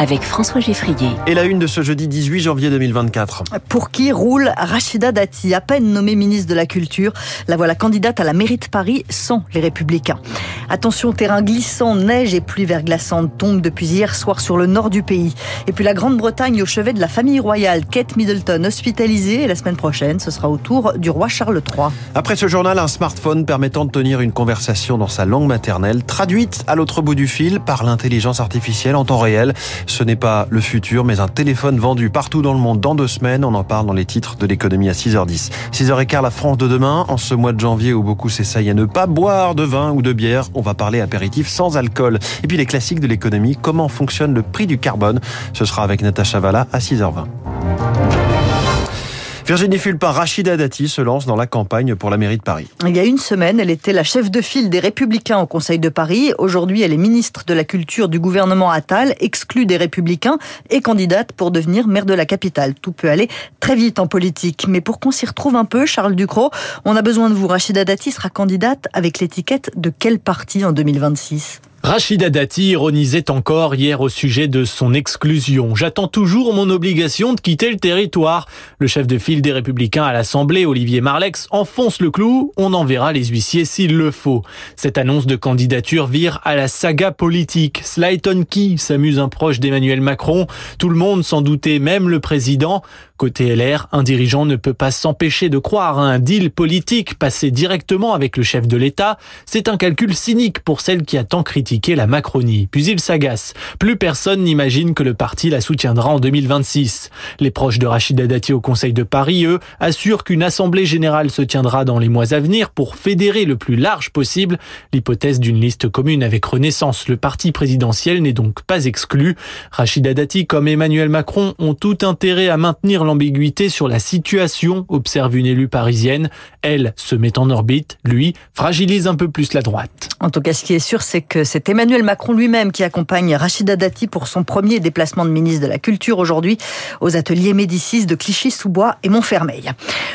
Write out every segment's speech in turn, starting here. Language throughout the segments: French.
avec François Geffrier. Et la une de ce jeudi 18 janvier 2024. Pour qui roule Rachida Dati, à peine nommée ministre de la Culture, la voilà candidate à la mairie de Paris sans les Républicains. Attention, terrain glissant, neige et pluie verglaçante tombent depuis hier soir sur le nord du pays. Et puis la Grande-Bretagne au chevet de la famille royale, Kate Middleton hospitalisée et la semaine prochaine, ce sera au tour du roi Charles III. Après ce journal, un smartphone permettant de tenir une conversation dans sa langue maternelle, traduite à l'autre bout du fil par l'intelligence artificielle en temps réel. Ce n'est pas le futur, mais un téléphone vendu partout dans le monde dans deux semaines. On en parle dans les titres de l'économie à 6h10. 6h15, la France de demain. En ce mois de janvier où beaucoup s'essayent à ne pas boire de vin ou de bière, on va parler apéritif sans alcool. Et puis les classiques de l'économie, comment fonctionne le prix du carbone? Ce sera avec Natacha Valla à 6h20. Virginie Fulpin, Rachida Dati se lance dans la campagne pour la mairie de Paris. Il y a une semaine, elle était la chef de file des Républicains au Conseil de Paris. Aujourd'hui, elle est ministre de la Culture du gouvernement Attal, exclue des Républicains et candidate pour devenir maire de la capitale. Tout peut aller très vite en politique. Mais pour qu'on s'y retrouve un peu, Charles Ducrot, on a besoin de vous. Rachida Dati sera candidate avec l'étiquette de quel parti en 2026 Rachida Dati ironisait encore hier au sujet de son exclusion. J'attends toujours mon obligation de quitter le territoire. Le chef de file des Républicains à l'Assemblée, Olivier Marlex, enfonce le clou. On enverra les huissiers s'il le faut. Cette annonce de candidature vire à la saga politique. Slayton Key s'amuse un proche d'Emmanuel Macron. Tout le monde s'en doutait, même le président. Côté LR, un dirigeant ne peut pas s'empêcher de croire à un deal politique passé directement avec le chef de l'État. C'est un calcul cynique pour celle qui a tant critiqué la Macronie. Puis il s'agace. Plus personne n'imagine que le parti la soutiendra en 2026. Les proches de Rachida Dati au Conseil de Paris, eux, assurent qu'une assemblée générale se tiendra dans les mois à venir pour fédérer le plus large possible. L'hypothèse d'une liste commune avec Renaissance, le parti présidentiel, n'est donc pas exclue. Rachida Dati comme Emmanuel Macron ont tout intérêt à maintenir ambiguïté sur la situation, observe une élue parisienne. Elle se met en orbite, lui fragilise un peu plus la droite. En tout cas, ce qui est sûr, c'est que c'est Emmanuel Macron lui-même qui accompagne Rachida Dati pour son premier déplacement de ministre de la Culture aujourd'hui aux ateliers Médicis de Clichy-sous-Bois et Montfermeil.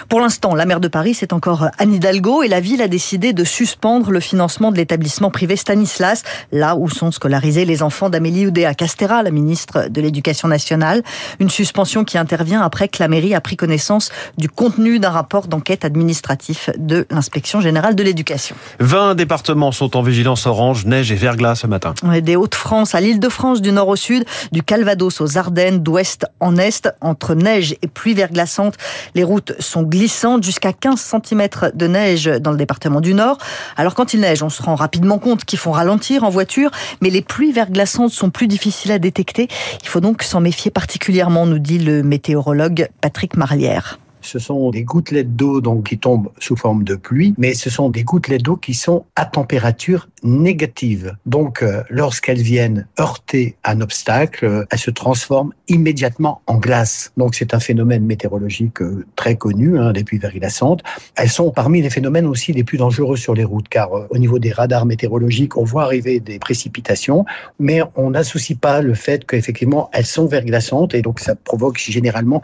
Pour l'instant, la maire de Paris, c'est encore Anne Hidalgo et la ville a décidé de suspendre le financement de l'établissement privé Stanislas, là où sont scolarisés les enfants d'Amélie Oudéa Castera, la ministre de l'Éducation nationale. Une suspension qui intervient après que la mairie a pris connaissance du contenu d'un rapport d'enquête administratif de l'inspection générale de l'éducation. 20 départements sont en vigilance orange, neige et verglas ce matin. Des Hauts-de-France à l'Île-de-France, du nord au sud, du Calvados aux Ardennes, d'ouest en est, entre neige et pluie verglaçante. Les routes sont glissantes, jusqu'à 15 cm de neige dans le département du nord. Alors quand il neige, on se rend rapidement compte qu'ils font ralentir en voiture, mais les pluies verglaçantes sont plus difficiles à détecter. Il faut donc s'en méfier particulièrement, nous dit le météorologue Patrick Marlière. Ce sont des gouttelettes d'eau donc qui tombent sous forme de pluie, mais ce sont des gouttelettes d'eau qui sont à température négative. Donc, euh, lorsqu'elles viennent heurter un obstacle, euh, elles se transforment immédiatement en glace. Donc, c'est un phénomène météorologique euh, très connu hein, des pluies verglaçantes. Elles sont parmi les phénomènes aussi les plus dangereux sur les routes, car au niveau des radars météorologiques, on voit arriver des précipitations, mais on n'associe pas le fait qu'effectivement elles sont verglaçantes et donc ça provoque généralement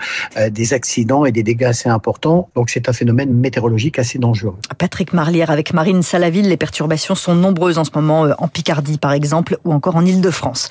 des accidents et des dégâts assez important. Donc c'est un phénomène météorologique assez dangereux. Patrick Marlière avec Marine Salaville, les perturbations sont nombreuses en ce moment euh, en Picardie par exemple ou encore en Île-de-France.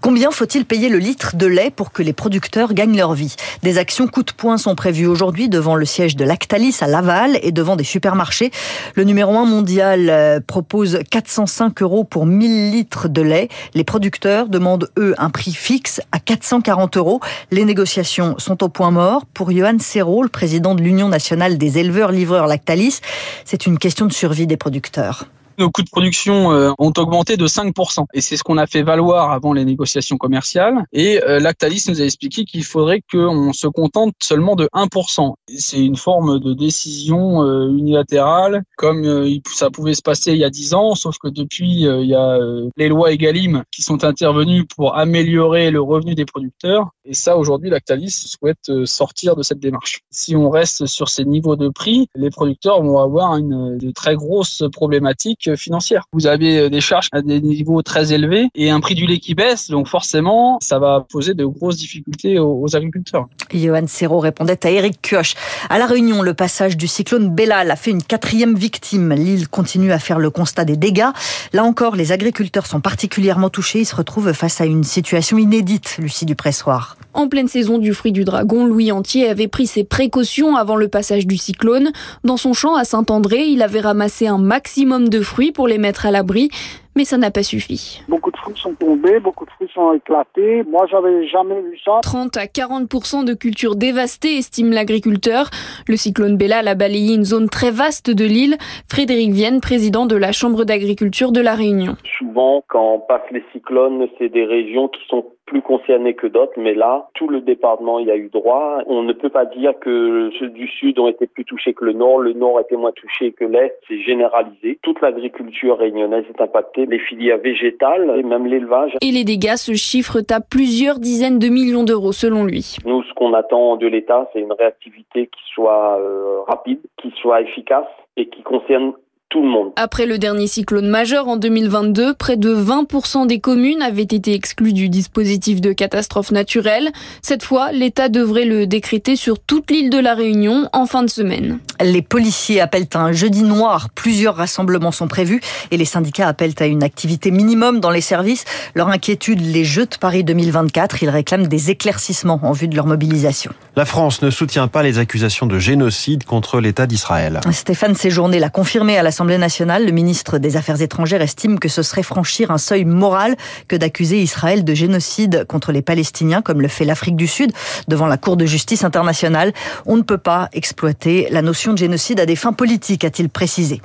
Combien faut-il payer le litre de lait pour que les producteurs gagnent leur vie? Des actions coup de poing sont prévues aujourd'hui devant le siège de Lactalis à Laval et devant des supermarchés. Le numéro 1 mondial euh, propose 405 euros pour 1000 litres de lait. Les producteurs demandent eux un prix fixe à 440 euros. Les négociations sont au point mort. Pour Johan Serrault, président de l'Union nationale des éleveurs-livreurs Lactalis. C'est une question de survie des producteurs nos coûts de production euh, ont augmenté de 5%. Et c'est ce qu'on a fait valoir avant les négociations commerciales. Et euh, Lactalis nous a expliqué qu'il faudrait qu'on se contente seulement de 1%. C'est une forme de décision euh, unilatérale, comme ça pouvait se passer il y a 10 ans, sauf que depuis, il y a les lois EGalim qui sont intervenues pour améliorer le revenu des producteurs. Et ça, aujourd'hui, Lactalis souhaite sortir de cette démarche. Si on reste sur ces niveaux de prix, les producteurs vont avoir une de très grosse problématique problématique financière. Vous avez des charges à des niveaux très élevés et un prix du lait qui baisse, donc forcément, ça va poser de grosses difficultés aux, agriculteurs. Johan Serrault répondait à Eric Kioch. À La Réunion, le passage du cyclone Bellal a fait une quatrième victime. L'île continue à faire le constat des dégâts. Là encore, les agriculteurs sont particulièrement touchés. Ils se retrouvent face à une situation inédite, Lucie Dupressoir. En pleine saison du fruit du dragon, Louis Antier avait pris ses précautions avant le passage du cyclone. Dans son champ à Saint-André, il avait ramassé un maximum de fruits pour les mettre à l'abri mais ça n'a pas suffi. Beaucoup de fruits sont tombés, beaucoup de fruits sont éclatés. Moi, j'avais jamais vu ça. 30 à 40% de cultures dévastées, estime l'agriculteur. Le cyclone Bella a balayé une zone très vaste de l'île. Frédéric Vienne, président de la Chambre d'agriculture de La Réunion. Souvent, quand on passe les cyclones, c'est des régions qui sont plus concernés que d'autres, mais là, tout le département y a eu droit. On ne peut pas dire que ceux du sud ont été plus touchés que le nord, le nord a été moins touché que l'est, c'est généralisé. Toute l'agriculture réunionnaise est impactée, les filières végétales et même l'élevage. Et les dégâts se chiffrent à plusieurs dizaines de millions d'euros selon lui. Nous, ce qu'on attend de l'État, c'est une réactivité qui soit euh, rapide, qui soit efficace et qui concerne tout le monde. Après le dernier cyclone majeur en 2022, près de 20% des communes avaient été exclues du dispositif de catastrophe naturelle. Cette fois, l'État devrait le décréter sur toute l'île de la Réunion en fin de semaine. Les policiers appellent à un jeudi noir. Plusieurs rassemblements sont prévus et les syndicats appellent à une activité minimum dans les services. Leur inquiétude les jeux de Paris 2024. Ils réclament des éclaircissements en vue de leur mobilisation. La France ne soutient pas les accusations de génocide contre l'État d'Israël. Stéphane Séjourné l'a confirmé à la l'Assemblée nationale, le ministre des Affaires étrangères estime que ce serait franchir un seuil moral que d'accuser Israël de génocide contre les Palestiniens, comme le fait l'Afrique du Sud devant la Cour de justice internationale. On ne peut pas exploiter la notion de génocide à des fins politiques, a-t-il précisé.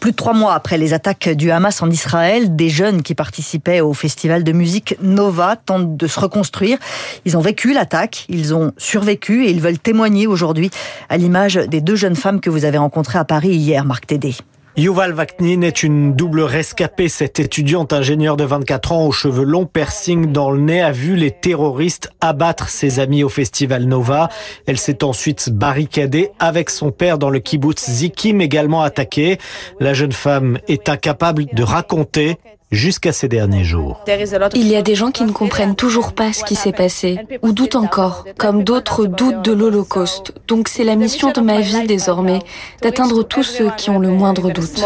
Plus de trois mois après les attaques du Hamas en Israël, des jeunes qui participaient au festival de musique Nova tentent de se reconstruire. Ils ont vécu l'attaque, ils ont survécu et ils veulent témoigner aujourd'hui à l'image des deux jeunes femmes que vous avez rencontrées à Paris hier, Marc Tédé. Yuval Vaknin est une double rescapée. Cette étudiante ingénieure de 24 ans aux cheveux longs, piercing dans le nez, a vu les terroristes abattre ses amis au festival Nova. Elle s'est ensuite barricadée avec son père dans le kibbutz Zikim, également attaqué. La jeune femme est incapable de raconter jusqu'à ces derniers jours. Il y a des gens qui ne comprennent toujours pas ce qui s'est passé, ou doutent encore, comme d'autres doutent de l'Holocauste. Donc c'est la mission de ma vie désormais, d'atteindre tous ceux qui ont le moindre doute.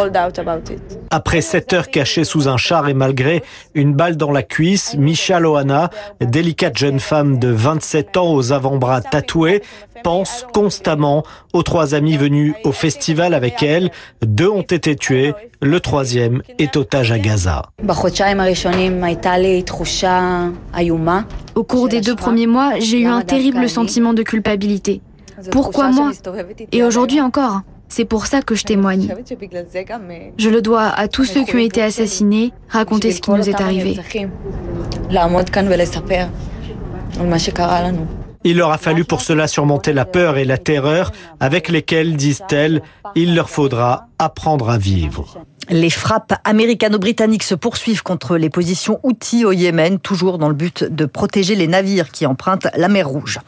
Après sept heures cachées sous un char et malgré une balle dans la cuisse, Misha Lohana, délicate jeune femme de 27 ans aux avant-bras tatoués, pense constamment aux trois amis venus au festival avec elle. Deux ont été tués, le troisième est otage à Gaza. Au cours des deux premiers mois, j'ai eu un terrible sentiment de culpabilité. Pourquoi moi Et aujourd'hui encore? C'est pour ça que je témoigne. Je le dois à tous ceux qui ont été assassinés, raconter ce qui nous est arrivé. Il leur a fallu pour cela surmonter la peur et la terreur avec lesquelles, disent-elles, il leur faudra apprendre à vivre. Les frappes américano-britanniques se poursuivent contre les positions outils au Yémen, toujours dans le but de protéger les navires qui empruntent la mer Rouge.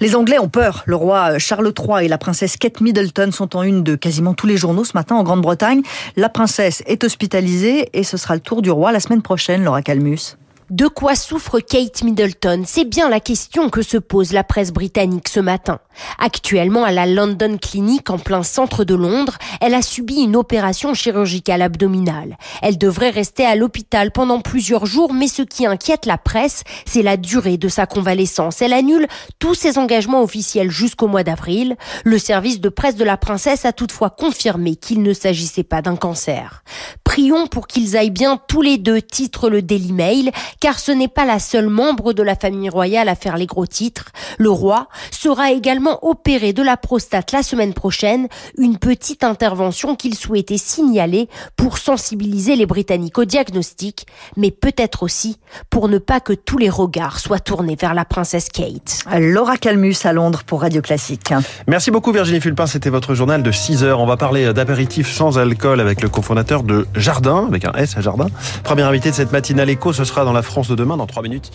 Les Anglais ont peur. Le roi Charles III et la princesse Kate Middleton sont en une de quasiment tous les journaux ce matin en Grande-Bretagne. La princesse est hospitalisée et ce sera le tour du roi la semaine prochaine, Laura Calmus. De quoi souffre Kate Middleton? C'est bien la question que se pose la presse britannique ce matin. Actuellement à la London Clinic en plein centre de Londres, elle a subi une opération chirurgicale abdominale. Elle devrait rester à l'hôpital pendant plusieurs jours, mais ce qui inquiète la presse, c'est la durée de sa convalescence. Elle annule tous ses engagements officiels jusqu'au mois d'avril. Le service de presse de la princesse a toutefois confirmé qu'il ne s'agissait pas d'un cancer. Prions pour qu'ils aillent bien tous les deux, titre le Daily Mail, car ce n'est pas la seule membre de la famille royale à faire les gros titres. Le roi sera également opéré de la prostate la semaine prochaine, une petite intervention qu'il souhaitait signaler pour sensibiliser les Britanniques au diagnostic, mais peut-être aussi pour ne pas que tous les regards soient tournés vers la princesse Kate. Laura Calmus à Londres pour Radio Classique. Merci beaucoup Virginie Fulpin, c'était votre journal de 6 heures. On va parler d'apéritifs sans alcool avec le cofondateur de Jardin, avec un S à Jardin. Premier invité de cette matinale écho, ce sera dans la France de demain, dans 3 minutes.